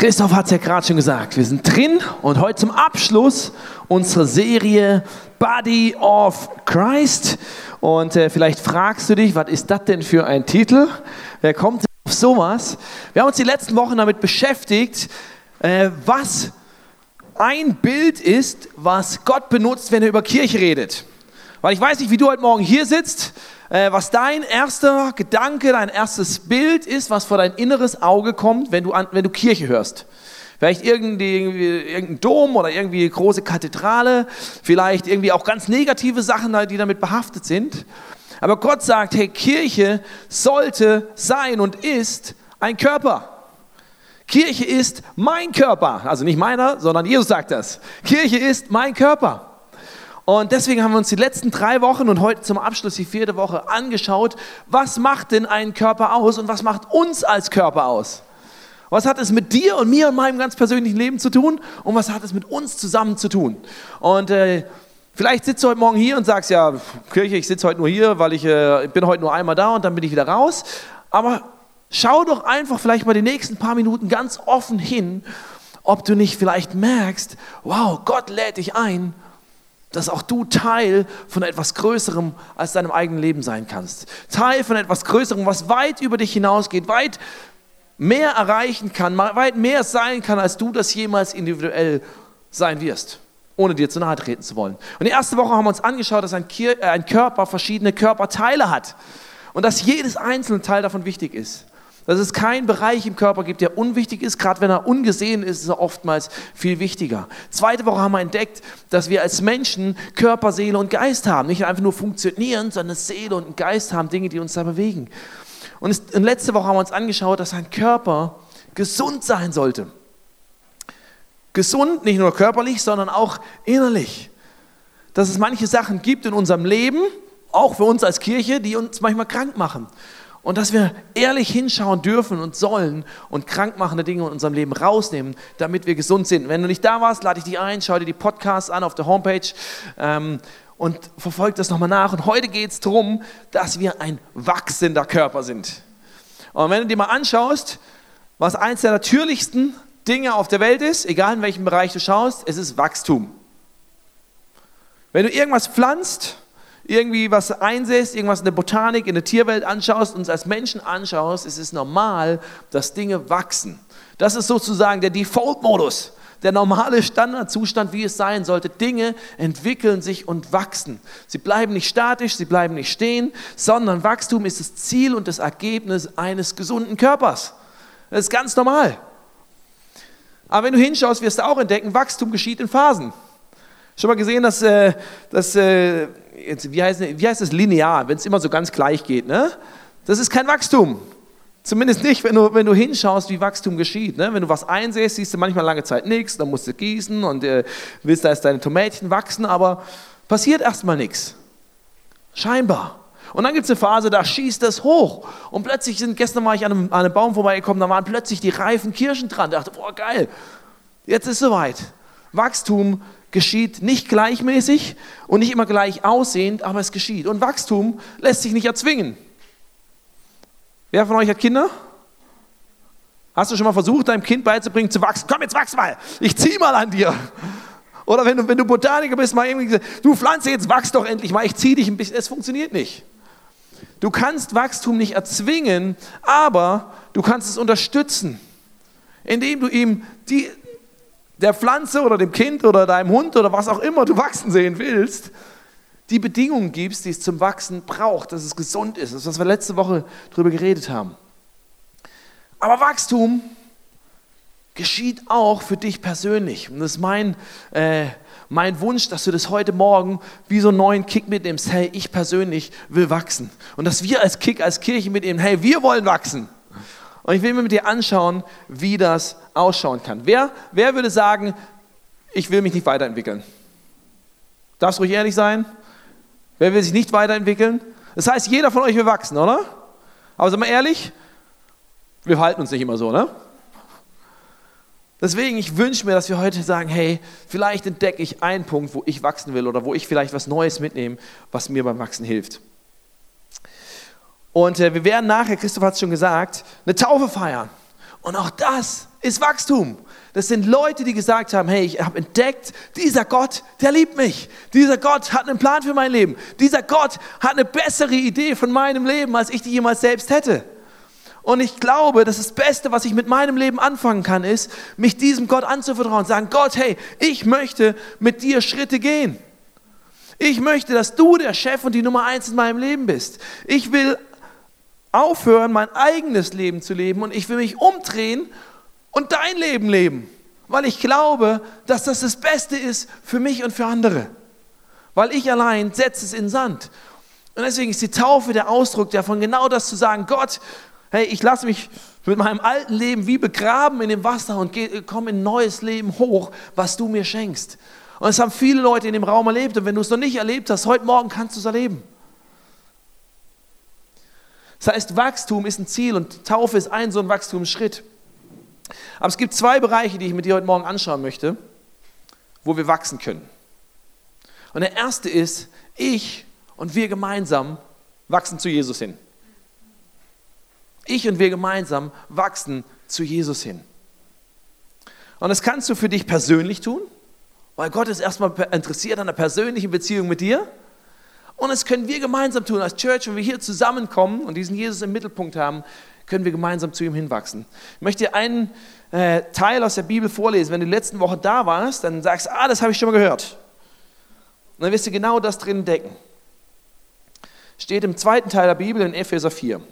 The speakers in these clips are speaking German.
Christoph hat es ja gerade schon gesagt, wir sind drin und heute zum Abschluss unserer Serie Body of Christ. Und äh, vielleicht fragst du dich, was ist das denn für ein Titel? Wer kommt auf sowas? Wir haben uns die letzten Wochen damit beschäftigt, äh, was ein Bild ist, was Gott benutzt, wenn er über Kirche redet. Weil ich weiß nicht, wie du heute Morgen hier sitzt, was dein erster Gedanke, dein erstes Bild ist, was vor dein inneres Auge kommt, wenn du, an, wenn du Kirche hörst. Vielleicht irgendein Dom oder irgendwie große Kathedrale, vielleicht irgendwie auch ganz negative Sachen, die damit behaftet sind. Aber Gott sagt, hey, Kirche sollte sein und ist ein Körper. Kirche ist mein Körper. Also nicht meiner, sondern Jesus sagt das. Kirche ist mein Körper. Und deswegen haben wir uns die letzten drei Wochen und heute zum Abschluss die vierte Woche angeschaut, was macht denn einen Körper aus und was macht uns als Körper aus? Was hat es mit dir und mir und meinem ganz persönlichen Leben zu tun und was hat es mit uns zusammen zu tun? Und äh, vielleicht sitzt du heute Morgen hier und sagst, ja, Kirche, ich sitze heute nur hier, weil ich äh, bin heute nur einmal da und dann bin ich wieder raus. Aber schau doch einfach vielleicht mal die nächsten paar Minuten ganz offen hin, ob du nicht vielleicht merkst, wow, Gott lädt dich ein dass auch du Teil von etwas Größerem als deinem eigenen Leben sein kannst. Teil von etwas Größerem, was weit über dich hinausgeht, weit mehr erreichen kann, weit mehr sein kann, als du das jemals individuell sein wirst, ohne dir zu nahe treten zu wollen. Und die erste Woche haben wir uns angeschaut, dass ein, äh, Körper verschiedene Körperteile hat und dass jedes einzelne Teil davon wichtig ist dass es keinen Bereich im Körper gibt, der unwichtig ist. Gerade wenn er ungesehen ist, ist er oftmals viel wichtiger. Zweite Woche haben wir entdeckt, dass wir als Menschen Körper, Seele und Geist haben. Nicht einfach nur funktionieren, sondern Seele und Geist haben, Dinge, die uns da bewegen. Und letzte Woche haben wir uns angeschaut, dass ein Körper gesund sein sollte. Gesund, nicht nur körperlich, sondern auch innerlich. Dass es manche Sachen gibt in unserem Leben, auch für uns als Kirche, die uns manchmal krank machen. Und dass wir ehrlich hinschauen dürfen und sollen und krankmachende Dinge in unserem Leben rausnehmen, damit wir gesund sind. Wenn du nicht da warst, lade ich dich ein, schau dir die Podcasts an auf der Homepage ähm, und verfolg das nochmal nach. Und heute geht es darum, dass wir ein wachsender Körper sind. Und wenn du dir mal anschaust, was eins der natürlichsten Dinge auf der Welt ist, egal in welchem Bereich du schaust, es ist Wachstum. Wenn du irgendwas pflanzt, irgendwie was einsäst, irgendwas in der Botanik, in der Tierwelt anschaust, uns als Menschen anschaust, ist es normal, dass Dinge wachsen. Das ist sozusagen der Default-Modus, der normale Standardzustand, wie es sein sollte. Dinge entwickeln sich und wachsen. Sie bleiben nicht statisch, sie bleiben nicht stehen, sondern Wachstum ist das Ziel und das Ergebnis eines gesunden Körpers. Das ist ganz normal. Aber wenn du hinschaust, wirst du auch entdecken, Wachstum geschieht in Phasen. Schon mal gesehen, dass, äh, dass äh, wie, heißt, wie heißt das linear, wenn es immer so ganz gleich geht? Ne? Das ist kein Wachstum. Zumindest nicht, wenn du, wenn du hinschaust, wie Wachstum geschieht. Ne? Wenn du was einsäst, siehst du manchmal lange Zeit nichts, dann musst du gießen und äh, willst, dass deine Tomätchen wachsen, aber passiert erstmal nichts. Scheinbar. Und dann gibt es eine Phase, da schießt das hoch. Und plötzlich sind, gestern war ich an einem, an einem Baum vorbeigekommen, da waren plötzlich die reifen Kirschen dran. Ich dachte, boah, geil, jetzt ist soweit. Wachstum geschieht nicht gleichmäßig und nicht immer gleich aussehend, aber es geschieht. Und Wachstum lässt sich nicht erzwingen. Wer von euch hat Kinder? Hast du schon mal versucht, deinem Kind beizubringen zu wachsen? Komm, jetzt wachs mal, ich zieh mal an dir. Oder wenn du, wenn du Botaniker bist, mal irgendwie gesagt, du Pflanze, jetzt wachs doch endlich mal, ich zieh dich ein bisschen. Es funktioniert nicht. Du kannst Wachstum nicht erzwingen, aber du kannst es unterstützen, indem du ihm die, der Pflanze oder dem Kind oder deinem Hund oder was auch immer du wachsen sehen willst, die Bedingungen gibst, die es zum Wachsen braucht, dass es gesund ist. Das ist, was wir letzte Woche darüber geredet haben. Aber Wachstum geschieht auch für dich persönlich. Und das ist mein, äh, mein Wunsch, dass du das heute Morgen wie so einen neuen Kick mitnimmst. Hey, ich persönlich will wachsen. Und dass wir als Kick, als Kirche mitnehmen, hey, wir wollen wachsen. Und ich will mir mit dir anschauen, wie das ausschauen kann. Wer, wer würde sagen, ich will mich nicht weiterentwickeln? Darfst ruhig ehrlich sein? Wer will sich nicht weiterentwickeln? Das heißt, jeder von euch will wachsen, oder? Aber sind wir ehrlich? Wir verhalten uns nicht immer so, ne? Deswegen, ich wünsche mir, dass wir heute sagen, hey, vielleicht entdecke ich einen Punkt, wo ich wachsen will oder wo ich vielleicht was Neues mitnehme, was mir beim Wachsen hilft. Und äh, wir werden nachher, Christoph hat es schon gesagt, eine Taufe feiern. Und auch das ist Wachstum. Das sind Leute, die gesagt haben, hey, ich habe entdeckt, dieser Gott, der liebt mich. Dieser Gott hat einen Plan für mein Leben. Dieser Gott hat eine bessere Idee von meinem Leben, als ich die jemals selbst hätte. Und ich glaube, dass das Beste, was ich mit meinem Leben anfangen kann, ist, mich diesem Gott anzuvertrauen. Sagen, Gott, hey, ich möchte mit dir Schritte gehen. Ich möchte, dass du der Chef und die Nummer eins in meinem Leben bist. Ich will aufhören, mein eigenes Leben zu leben und ich will mich umdrehen und dein Leben leben, weil ich glaube, dass das das Beste ist für mich und für andere. Weil ich allein setze es in Sand. Und deswegen ist die Taufe der Ausdruck davon, genau das zu sagen, Gott, hey, ich lasse mich mit meinem alten Leben wie begraben in dem Wasser und komme in ein neues Leben hoch, was du mir schenkst. Und es haben viele Leute in dem Raum erlebt. Und wenn du es noch nicht erlebt hast, heute Morgen kannst du es erleben. Das heißt, Wachstum ist ein Ziel und Taufe ist ein so ein Wachstumsschritt. Aber es gibt zwei Bereiche, die ich mit dir heute Morgen anschauen möchte, wo wir wachsen können. Und der erste ist, ich und wir gemeinsam wachsen zu Jesus hin. Ich und wir gemeinsam wachsen zu Jesus hin. Und das kannst du für dich persönlich tun, weil Gott ist erstmal interessiert an einer persönlichen Beziehung mit dir. Und das können wir gemeinsam tun als Church, wenn wir hier zusammenkommen und diesen Jesus im Mittelpunkt haben, können wir gemeinsam zu ihm hinwachsen. Ich möchte dir einen äh, Teil aus der Bibel vorlesen. Wenn du die letzten Woche da warst, dann sagst du, ah, das habe ich schon mal gehört. Und dann wirst du genau das drin decken. Steht im zweiten Teil der Bibel in Epheser 4. Du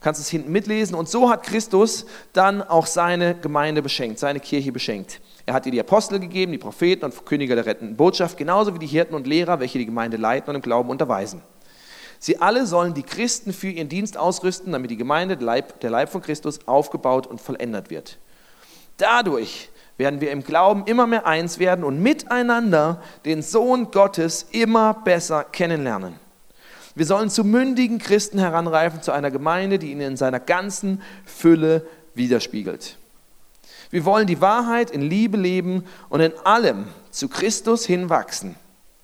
kannst es hinten mitlesen. Und so hat Christus dann auch seine Gemeinde beschenkt, seine Kirche beschenkt. Er hat ihr die Apostel gegeben, die Propheten und Könige der rettenden Botschaft, genauso wie die Hirten und Lehrer, welche die Gemeinde leiten und im Glauben unterweisen. Sie alle sollen die Christen für ihren Dienst ausrüsten, damit die Gemeinde, der Leib, der Leib von Christus, aufgebaut und vollendet wird. Dadurch werden wir im Glauben immer mehr eins werden und miteinander den Sohn Gottes immer besser kennenlernen. Wir sollen zu mündigen Christen heranreifen, zu einer Gemeinde, die ihn in seiner ganzen Fülle widerspiegelt. Wir wollen die Wahrheit in Liebe leben und in allem zu Christus hinwachsen,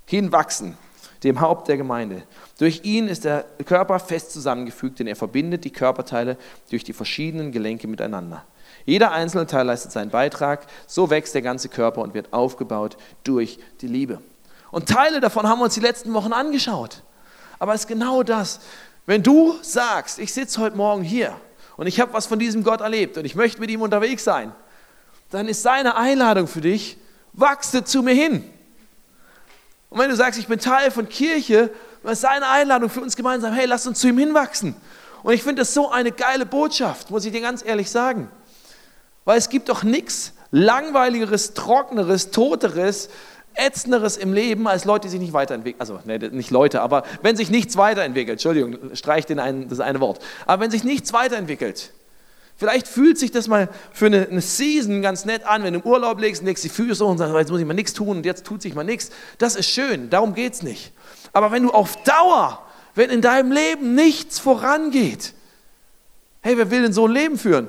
hinwachsen, dem Haupt der Gemeinde. Durch ihn ist der Körper fest zusammengefügt, denn er verbindet die Körperteile durch die verschiedenen Gelenke miteinander. Jeder einzelne Teil leistet seinen Beitrag, so wächst der ganze Körper und wird aufgebaut durch die Liebe. Und Teile davon haben wir uns die letzten Wochen angeschaut. Aber es ist genau das. Wenn du sagst, ich sitze heute Morgen hier und ich habe was von diesem Gott erlebt und ich möchte mit ihm unterwegs sein, dann ist seine Einladung für dich, wachse zu mir hin. Und wenn du sagst, ich bin Teil von Kirche, dann ist seine Einladung für uns gemeinsam, hey, lass uns zu ihm hinwachsen. Und ich finde das so eine geile Botschaft, muss ich dir ganz ehrlich sagen. Weil es gibt doch nichts langweiligeres, trockeneres, toteres, ätzenderes im Leben als Leute, die sich nicht weiterentwickeln. Also nee, nicht Leute, aber wenn sich nichts weiterentwickelt, Entschuldigung, streich das eine Wort. Aber wenn sich nichts weiterentwickelt, Vielleicht fühlt sich das mal für eine, eine, Season ganz nett an, wenn du im Urlaub legst, legst die Füße und sagst, jetzt muss ich mal nichts tun und jetzt tut sich mal nichts. Das ist schön, darum geht es nicht. Aber wenn du auf Dauer, wenn in deinem Leben nichts vorangeht, hey, wer will denn so ein Leben führen?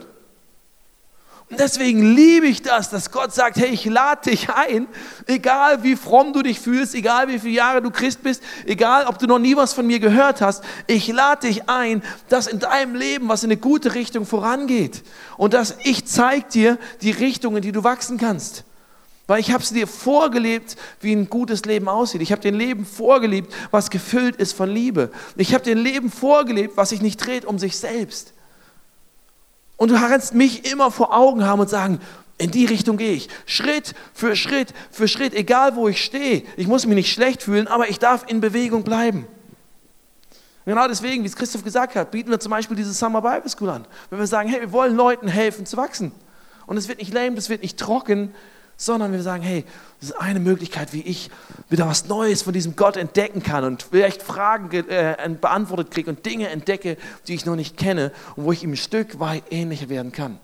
Und deswegen liebe ich das, dass Gott sagt, hey, ich lade dich ein, egal wie fromm du dich fühlst, egal wie viele Jahre du Christ bist, egal ob du noch nie was von mir gehört hast, ich lade dich ein, dass in deinem Leben was in eine gute Richtung vorangeht und dass ich zeige dir die Richtung, in die du wachsen kannst. Weil ich habe es dir vorgelebt, wie ein gutes Leben aussieht. Ich habe dir ein Leben vorgelebt, was gefüllt ist von Liebe. Ich habe dir ein Leben vorgelebt, was sich nicht dreht um sich selbst. Und du kannst mich immer vor Augen haben und sagen, in die Richtung gehe ich. Schritt für Schritt für Schritt, egal wo ich stehe. Ich muss mich nicht schlecht fühlen, aber ich darf in Bewegung bleiben. Genau deswegen, wie es Christoph gesagt hat, bieten wir zum Beispiel diese Summer Bible School an. Wenn wir sagen, hey, wir wollen Leuten helfen zu wachsen. Und es wird nicht lame, es wird nicht trocken, sondern wir sagen, hey, das ist eine Möglichkeit, wie ich wieder was Neues von diesem Gott entdecken kann und vielleicht Fragen äh, beantwortet kriege und Dinge entdecke, die ich noch nicht kenne und wo ich ihm ein Stück weit ähnlicher werden kann.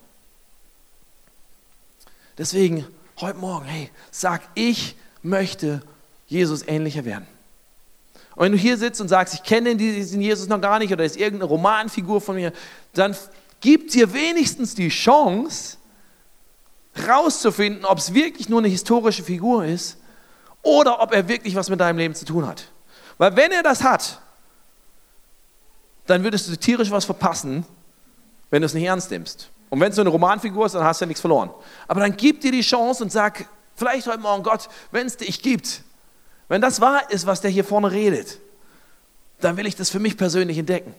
Deswegen heute Morgen, hey, sag, ich möchte Jesus ähnlicher werden. Und wenn du hier sitzt und sagst, ich kenne diesen Jesus noch gar nicht oder ist irgendeine Romanfigur von mir, dann gib dir wenigstens die Chance, rauszufinden, ob es wirklich nur eine historische Figur ist oder ob er wirklich was mit deinem Leben zu tun hat. Weil wenn er das hat, dann würdest du tierisch was verpassen, wenn du es nicht ernst nimmst. Und wenn es so eine Romanfigur ist, dann hast du ja nichts verloren. Aber dann gib dir die Chance und sag, vielleicht heute Morgen, Gott, wenn es dich gibt, wenn das wahr ist, was der hier vorne redet, dann will ich das für mich persönlich entdecken.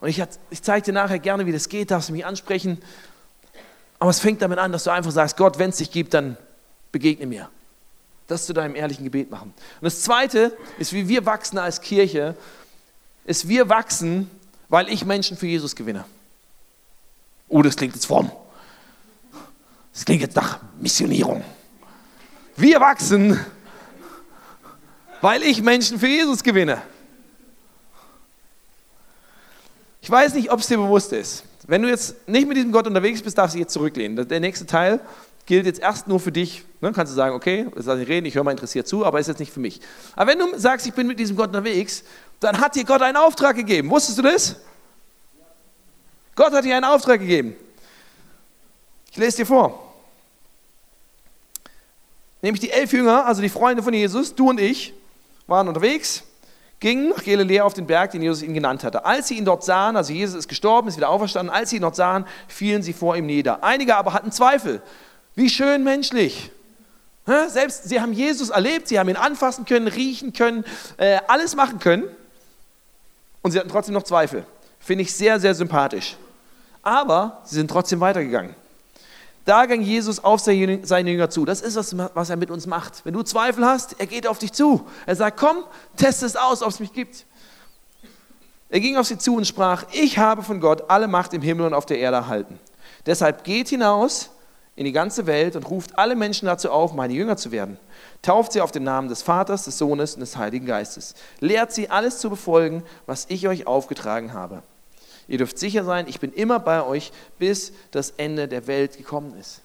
Und ich, ich zeige dir nachher gerne, wie das geht, darfst du mich ansprechen. Aber es fängt damit an, dass du einfach sagst, Gott, wenn es dich gibt, dann begegne mir. Das zu deinem ehrlichen Gebet machen. Und das Zweite ist, wie wir wachsen als Kirche, ist, wir wachsen, weil ich Menschen für Jesus gewinne. Oh, das klingt jetzt fromm. Das klingt jetzt nach Missionierung. Wir wachsen, weil ich Menschen für Jesus gewinne. Ich weiß nicht, ob es dir bewusst ist. Wenn du jetzt nicht mit diesem Gott unterwegs bist, darfst du jetzt zurücklehnen. Der nächste Teil gilt jetzt erst nur für dich. Dann kannst du sagen, okay, lass nicht reden, ich höre mal interessiert zu, aber ist jetzt nicht für mich. Aber wenn du sagst, ich bin mit diesem Gott unterwegs, dann hat dir Gott einen Auftrag gegeben. Wusstest du das? Gott hat dir einen Auftrag gegeben. Ich lese dir vor. Nämlich die elf Jünger, also die Freunde von Jesus, du und ich, waren unterwegs gingen nach Galiläa auf den Berg, den Jesus ihnen genannt hatte. Als sie ihn dort sahen, also Jesus ist gestorben, ist wieder auferstanden, als sie ihn dort sahen, fielen sie vor ihm nieder. Einige aber hatten Zweifel. Wie schön menschlich. Selbst sie haben Jesus erlebt, sie haben ihn anfassen können, riechen können, äh, alles machen können. Und sie hatten trotzdem noch Zweifel. Finde ich sehr, sehr sympathisch. Aber sie sind trotzdem weitergegangen. Da ging Jesus auf seine Jünger zu. Das ist das, was er mit uns macht. Wenn du Zweifel hast, er geht auf dich zu. Er sagt, komm, teste es aus, ob es mich gibt. Er ging auf sie zu und sprach, ich habe von Gott alle Macht im Himmel und auf der Erde erhalten. Deshalb geht hinaus in die ganze Welt und ruft alle Menschen dazu auf, meine Jünger zu werden. Tauft sie auf den Namen des Vaters, des Sohnes und des Heiligen Geistes. Lehrt sie alles zu befolgen, was ich euch aufgetragen habe. Ihr dürft sicher sein, ich bin immer bei euch, bis das Ende der Welt gekommen ist.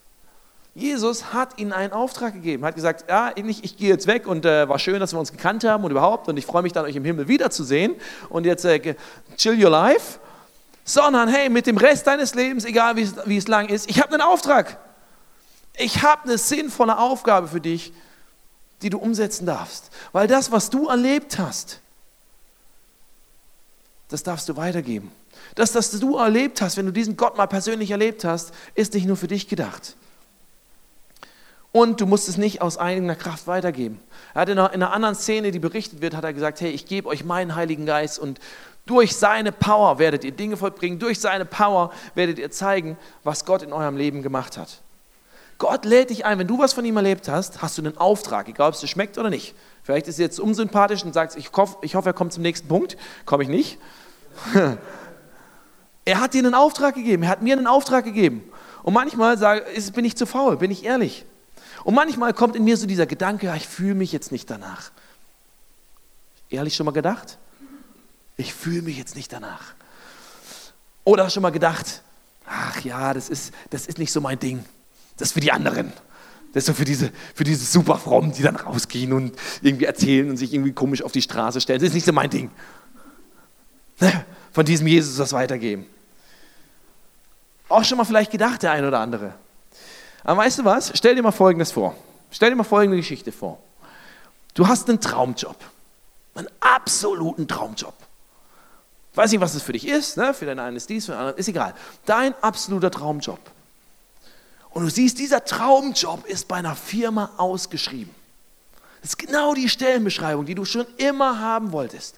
Jesus hat ihnen einen Auftrag gegeben, hat gesagt, ja, ich, ich gehe jetzt weg und äh, war schön, dass wir uns gekannt haben und überhaupt und ich freue mich dann, euch im Himmel wiederzusehen und jetzt äh, chill your life, sondern hey, mit dem Rest deines Lebens, egal wie wie es lang ist, ich habe einen Auftrag. Ich habe eine sinnvolle Aufgabe für dich, die du umsetzen darfst, weil das, was du erlebt hast, das darfst du weitergeben. Das, was du erlebt hast, wenn du diesen Gott mal persönlich erlebt hast, ist nicht nur für dich gedacht. Und du musst es nicht aus eigener Kraft weitergeben. Er hat in einer, in einer anderen Szene, die berichtet wird, hat er gesagt, hey, ich gebe euch meinen Heiligen Geist und durch seine Power werdet ihr Dinge vollbringen, durch seine Power werdet ihr zeigen, was Gott in eurem Leben gemacht hat. Gott lädt dich ein, wenn du was von ihm erlebt hast, hast du einen Auftrag, egal ob es dir schmeckt oder nicht. Vielleicht ist es jetzt unsympathisch und sagst, ich hoffe, ich hoffe, er kommt zum nächsten Punkt. Komme ich nicht. Er hat dir einen Auftrag gegeben, er hat mir einen Auftrag gegeben. Und manchmal sage, bin ich zu faul, bin ich ehrlich. Und manchmal kommt in mir so dieser Gedanke, ich fühle mich jetzt nicht danach. Ehrlich schon mal gedacht? Ich fühle mich jetzt nicht danach. Oder schon mal gedacht, ach ja, das ist, das ist nicht so mein Ding. Das ist für die anderen. Das ist so für diese, für diese super Frommen, die dann rausgehen und irgendwie erzählen und sich irgendwie komisch auf die Straße stellen. Das ist nicht so mein Ding. Ne? Von diesem Jesus das weitergeben. Auch schon mal vielleicht gedacht, der ein oder andere. Aber weißt du was? Stell dir mal Folgendes vor. Stell dir mal folgende Geschichte vor. Du hast einen Traumjob. Einen absoluten Traumjob. Ich weiß nicht, was das für dich ist. Ne? Für den einen ist dies, für den anderen ist egal. Dein absoluter Traumjob. Und du siehst, dieser Traumjob ist bei einer Firma ausgeschrieben. Das ist genau die Stellenbeschreibung, die du schon immer haben wolltest.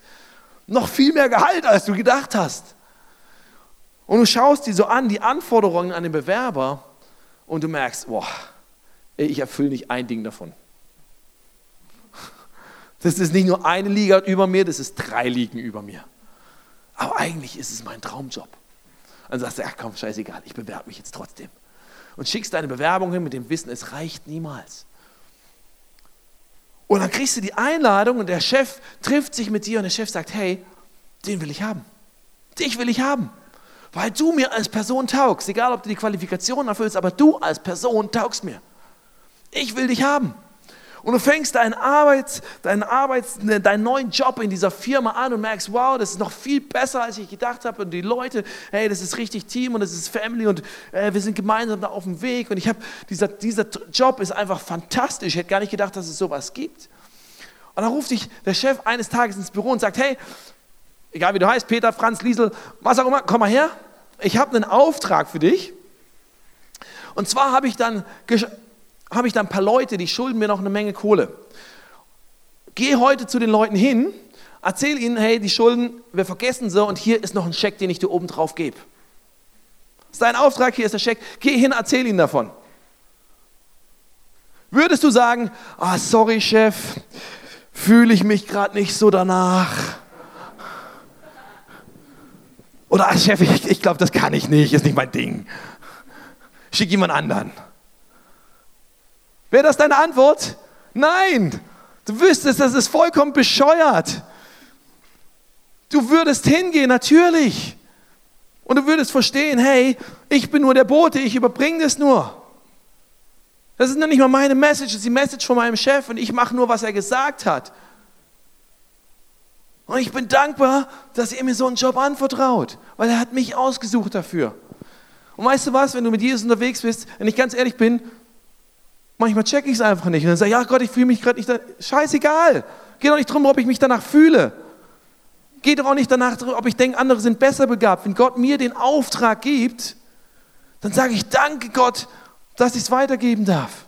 Noch viel mehr Gehalt, als du gedacht hast. Und du schaust dir so an, die Anforderungen an den Bewerber, und du merkst, boah, ich erfülle nicht ein Ding davon. Das ist nicht nur eine Liga über mir, das ist drei Ligen über mir. Aber eigentlich ist es mein Traumjob. Dann sagst du, ja komm, scheißegal, ich bewerbe mich jetzt trotzdem. Und schickst deine Bewerbung hin mit dem Wissen, es reicht niemals. Und dann kriegst du die Einladung und der Chef trifft sich mit dir und der Chef sagt, hey, den will ich haben. Dich will ich haben weil du mir als Person taugst, egal ob du die Qualifikationen erfüllst, aber du als Person taugst mir. Ich will dich haben. Und du fängst deinen, Arbeits, deinen, Arbeits, ne, deinen neuen Job in dieser Firma an und merkst, wow, das ist noch viel besser, als ich gedacht habe. Und die Leute, hey, das ist richtig Team und das ist Family und äh, wir sind gemeinsam da auf dem Weg. Und ich habe, dieser, dieser Job ist einfach fantastisch. Ich hätte gar nicht gedacht, dass es sowas gibt. Und dann ruft dich der Chef eines Tages ins Büro und sagt, hey, egal wie du heißt, Peter, Franz, Liesel, was auch immer, komm mal her. ich habe einen Auftrag für dich. Und zwar habe ich, dann, hab ich dann ein paar Leute, die schulden mir noch eine Menge Kohle. Geh heute zu den Leuten hin, erzähl ihnen, hey, die Schulden, wir vergessen sie und hier ist noch ein Scheck, den ich dir oben drauf gebe. Das ist dein Auftrag, hier ist der Scheck. Geh hin, erzähl ihnen davon. Würdest du sagen, ah, sorry Chef, fühle ich mich gerade nicht so danach? Oder ah, Chef, ich, ich glaube, das kann ich nicht, ist nicht mein Ding. Schick jemand anderen. Wäre das deine Antwort? Nein. Du wüsstest, das ist vollkommen bescheuert. Du würdest hingehen, natürlich. Und du würdest verstehen, hey, ich bin nur der Bote, ich überbringe das nur. Das ist noch nicht mal meine Message, das ist die Message von meinem Chef und ich mache nur, was er gesagt hat. Und ich bin dankbar, dass er mir so einen Job anvertraut, weil er hat mich ausgesucht dafür. Und weißt du was, wenn du mit Jesus unterwegs bist, wenn ich ganz ehrlich bin, manchmal checke ich es einfach nicht. Und dann sage ich, ja Gott, ich fühle mich gerade nicht, da. scheißegal. Geht doch nicht darum, ob ich mich danach fühle. Geht doch auch nicht danach, ob ich denke, andere sind besser begabt. Wenn Gott mir den Auftrag gibt, dann sage ich, danke Gott, dass ich es weitergeben darf.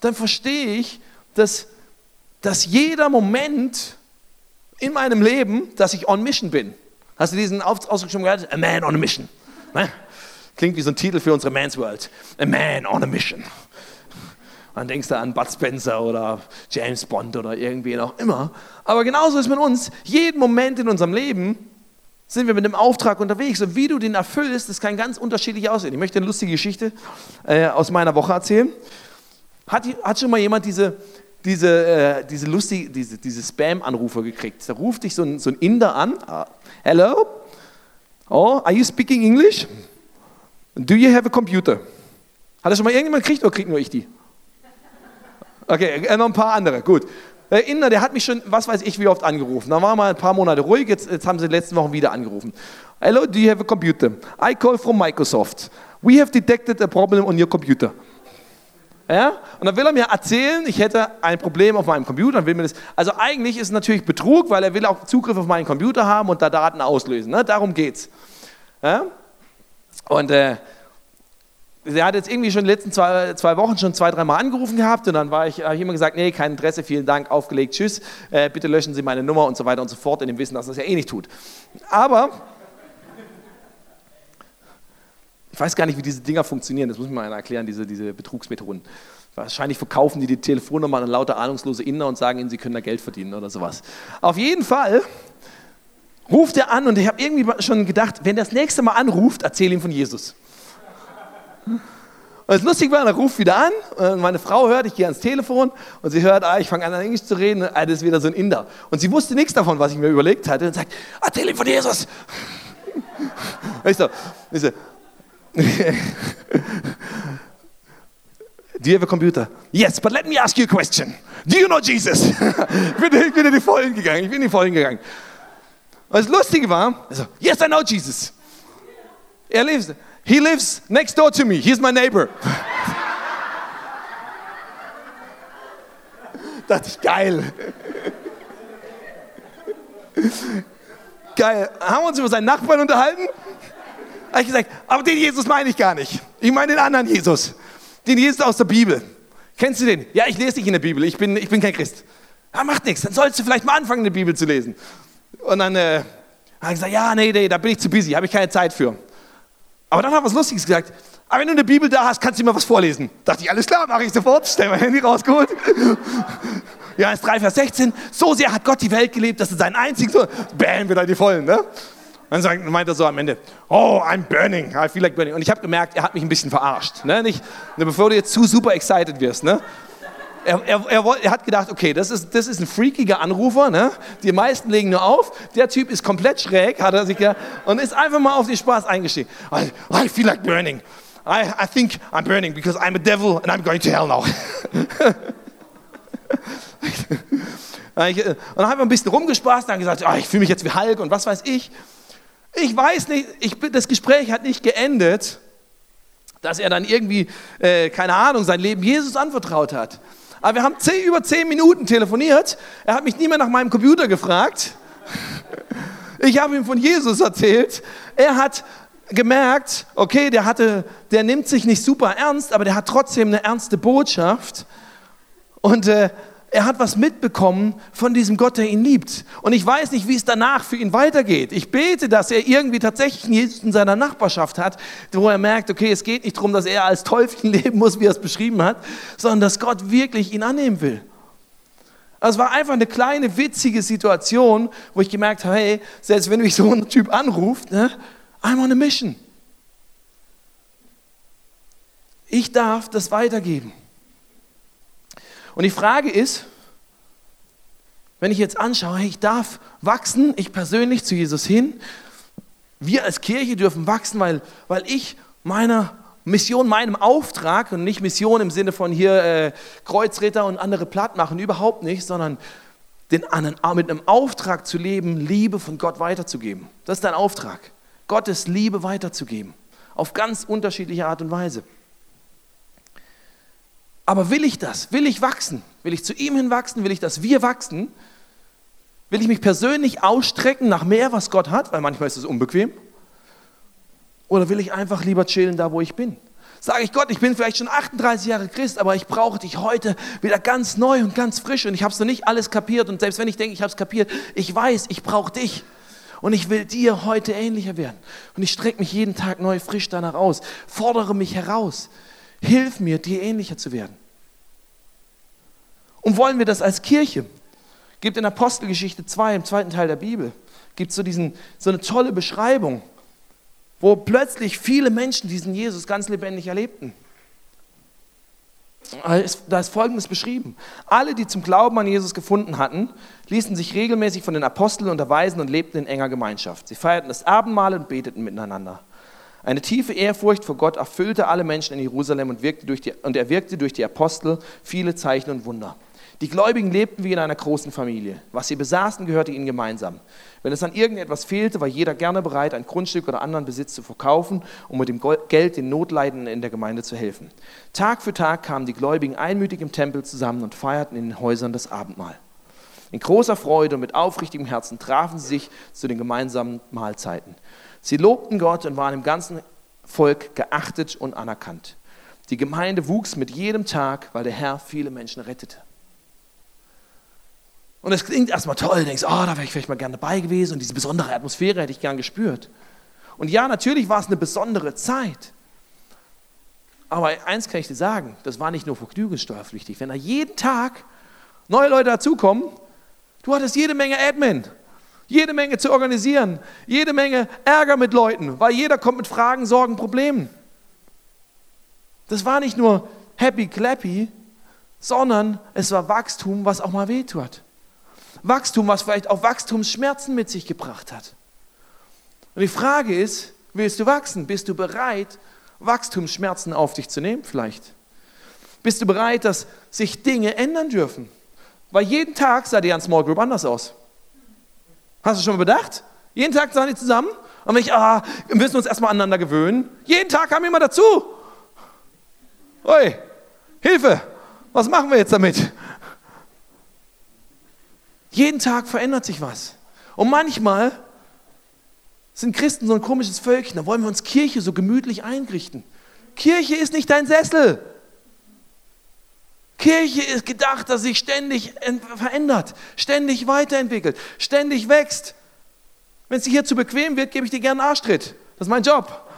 Dann verstehe ich, dass, dass jeder Moment in meinem Leben, dass ich on mission bin. Hast du diesen Ausdruck schon gehört? A man on a mission. Ne? Klingt wie so ein Titel für unsere Man's World. A man on a mission. Dann denkst du an Bud Spencer oder James Bond oder irgendwen auch immer. Aber genauso ist mit uns. Jeden Moment in unserem Leben sind wir mit dem Auftrag unterwegs. Und wie du den erfüllst, das kann ganz unterschiedlich aussehen. Ich möchte eine lustige Geschichte äh, aus meiner Woche erzählen. Hat, hat schon mal jemand diese, diese, äh, diese, lustige, diese, diese Spam-Anrufer gekriegt? Da ruft dich so ein, so ein Inder an. Uh, Hello? Oh, are you speaking English? Do you have a computer? Hat das schon mal irgendjemand gekriegt oder kriegt nur ich die? Okay, äh, noch ein paar andere, gut. Der Inder, der hat mich schon, was weiß ich, wie oft angerufen. Da war mal ein paar Monate ruhig, jetzt, jetzt haben sie in den letzten Wochen wieder angerufen. Hello, do you have a computer? I call from Microsoft. We have detected a problem on your computer. Ja? Und dann will er mir erzählen, ich hätte ein Problem auf meinem Computer. Will mir das, also eigentlich ist es natürlich Betrug, weil er will auch Zugriff auf meinen Computer haben und da Daten auslösen. Ne? Darum geht's. Ja? Und äh, der hat jetzt irgendwie schon in den letzten zwei, zwei Wochen schon zwei, dreimal angerufen gehabt und dann ich, habe ich immer gesagt, nee, kein Interesse, vielen Dank, aufgelegt, tschüss, äh, bitte löschen Sie meine Nummer und so weiter und so fort, in dem Wissen, dass das ja eh nicht tut. Aber ich weiß gar nicht, wie diese Dinger funktionieren, das muss mir mal einer erklären, diese, diese Betrugsmethoden. Wahrscheinlich verkaufen die die Telefonnummer an lauter ahnungslose Inder und sagen ihnen, sie können da Geld verdienen oder sowas. Auf jeden Fall ruft er an und ich habe irgendwie schon gedacht, wenn das nächste Mal anruft, erzähle ihm von Jesus. Und das lustig war, er ruft wieder an und meine Frau hört, ich gehe ans Telefon und sie hört, ah, ich fange an, Englisch zu reden, ah, das ist wieder so ein Inder. Und sie wusste nichts davon, was ich mir überlegt hatte und sagt, erzähl ihm von Jesus. ich so, ich so Do you have a computer? Yes, but let me ask you a question. Do you know Jesus? ich, bin, in die Vollen gegangen, ich bin in die Vollen gegangen. Und das Lustige war, so, yes, I know Jesus. Er lives, He lives next door to me. He's my neighbor. Dachte ich, geil. Geil. Haben wir uns über seinen Nachbarn unterhalten? Habe ich gesagt, aber den Jesus meine ich gar nicht. Ich meine den anderen Jesus. Den Jesus aus der Bibel. Kennst du den? Ja, ich lese nicht in der Bibel. Ich bin, ich bin kein Christ. Ja, macht nichts. Dann sollst du vielleicht mal anfangen, die Bibel zu lesen. Und dann äh, habe ich gesagt, ja, nee, nee, da bin ich zu busy. Habe ich keine Zeit für. Aber dann hat er was Lustiges gesagt. Aber wenn du eine Bibel da hast, kannst du mir was vorlesen. Dachte ich, alles klar, mache ich sofort. Stell mein Handy rausgeholt. Ja, ist 3, Vers 16. So sehr hat Gott die Welt gelebt, dass er seinen einzigen Sohn, bam, wieder die Vollen, ne? Dann sagt, meint er so am Ende, oh, I'm burning, I feel like burning. Und ich habe gemerkt, er hat mich ein bisschen verarscht. Ne? Nicht, ne, bevor du jetzt zu super excited wirst. Ne? Er, er, er, er, hat gedacht, okay, das ist, das ist ein freakiger Anrufer, ne? die meisten legen nur auf, der Typ ist komplett schräg, hat er sich ja, und ist einfach mal auf den Spaß eingestiegen. I, I feel like burning. I, I think I'm burning because I'm a devil and I'm going to hell now. und dann haben wir ein bisschen rumgespaßt, dann gesagt, oh, ich fühle mich jetzt wie Hulk und was weiß ich. Ich weiß nicht, ich, das Gespräch hat nicht geendet, dass er dann irgendwie, äh, keine Ahnung, sein Leben Jesus anvertraut hat. Aber wir haben zehn, über zehn Minuten telefoniert. Er hat mich nie mehr nach meinem Computer gefragt. Ich habe ihm von Jesus erzählt. Er hat gemerkt, okay, der hatte, der nimmt sich nicht super ernst, aber der hat trotzdem eine ernste Botschaft. Und äh, er hat was mitbekommen von diesem Gott, der ihn liebt. Und ich weiß nicht, wie es danach für ihn weitergeht. Ich bete, dass er irgendwie tatsächlich Jesus in seiner Nachbarschaft hat, wo er merkt, okay, es geht nicht darum, dass er als Teufel leben muss, wie er es beschrieben hat, sondern dass Gott wirklich ihn annehmen will. Also es war einfach eine kleine, witzige Situation, wo ich gemerkt habe, hey, selbst wenn mich so ein Typ anruft, ne, I'm on a mission. Ich darf das weitergeben. Und die Frage ist, wenn ich jetzt anschaue, ich darf wachsen, ich persönlich zu Jesus hin, wir als Kirche dürfen wachsen, weil, weil ich meiner Mission, meinem Auftrag und nicht Mission im Sinne von hier äh, Kreuzritter und andere platt machen, überhaupt nicht, sondern den, mit einem Auftrag zu leben, Liebe von Gott weiterzugeben. Das ist dein Auftrag. Gottes Liebe weiterzugeben. Auf ganz unterschiedliche Art und Weise. Aber will ich das? Will ich wachsen? Will ich zu ihm hin wachsen? Will ich, dass wir wachsen? Will ich mich persönlich ausstrecken nach mehr, was Gott hat? Weil manchmal ist es unbequem. Oder will ich einfach lieber chillen da, wo ich bin? Sage ich Gott, ich bin vielleicht schon 38 Jahre Christ, aber ich brauche dich heute wieder ganz neu und ganz frisch und ich habe es noch nicht alles kapiert und selbst wenn ich denke, ich habe es kapiert, ich weiß, ich brauche dich und ich will dir heute ähnlicher werden und ich strecke mich jeden Tag neu frisch danach aus, fordere mich heraus, hilf mir, dir ähnlicher zu werden. Und wollen wir das als Kirche? Gibt in Apostelgeschichte 2, im zweiten Teil der Bibel, gibt so, so eine tolle Beschreibung wo plötzlich viele Menschen diesen Jesus ganz lebendig erlebten. Da ist Folgendes beschrieben. Alle, die zum Glauben an Jesus gefunden hatten, ließen sich regelmäßig von den Aposteln unterweisen und lebten in enger Gemeinschaft. Sie feierten das Abendmahl und beteten miteinander. Eine tiefe Ehrfurcht vor Gott erfüllte alle Menschen in Jerusalem und, wirkte durch die, und er wirkte durch die Apostel viele Zeichen und Wunder. Die Gläubigen lebten wie in einer großen Familie. Was sie besaßen, gehörte ihnen gemeinsam. Wenn es an irgendetwas fehlte, war jeder gerne bereit, ein Grundstück oder anderen Besitz zu verkaufen, um mit dem Geld den Notleidenden in der Gemeinde zu helfen. Tag für Tag kamen die Gläubigen einmütig im Tempel zusammen und feierten in den Häusern das Abendmahl. In großer Freude und mit aufrichtigem Herzen trafen sie sich zu den gemeinsamen Mahlzeiten. Sie lobten Gott und waren im ganzen Volk geachtet und anerkannt. Die Gemeinde wuchs mit jedem Tag, weil der Herr viele Menschen rettete. Und es klingt erstmal toll, denkst, oh, da wäre ich vielleicht mal gerne dabei gewesen und diese besondere Atmosphäre hätte ich gern gespürt. Und ja, natürlich war es eine besondere Zeit. Aber eins kann ich dir sagen, das war nicht nur vergnügungssteuerpflichtig. Wenn da jeden Tag neue Leute dazukommen, du hattest jede Menge Admin, jede Menge zu organisieren, jede Menge Ärger mit Leuten, weil jeder kommt mit Fragen, Sorgen, Problemen. Das war nicht nur happy clappy, sondern es war Wachstum, was auch mal wehtut. Wachstum, was vielleicht auch Wachstumsschmerzen mit sich gebracht hat. Und die Frage ist, willst du wachsen? Bist du bereit, Wachstumsschmerzen auf dich zu nehmen vielleicht? Bist du bereit, dass sich Dinge ändern dürfen? Weil jeden Tag sah die an Small Group anders aus. Hast du schon mal bedacht? Jeden Tag sahen die zusammen und ich, ah, wir müssen uns erstmal aneinander gewöhnen. Jeden Tag kam jemand dazu. Oi, Hilfe, was machen wir jetzt damit? Jeden Tag verändert sich was. Und manchmal sind Christen so ein komisches Völkchen, da wollen wir uns Kirche so gemütlich einrichten. Kirche ist nicht dein Sessel. Kirche ist gedacht, dass sich ständig verändert, ständig weiterentwickelt, ständig wächst. Wenn es dir hier zu bequem wird, gebe ich dir gerne einen Arschtritt. Das ist mein Job.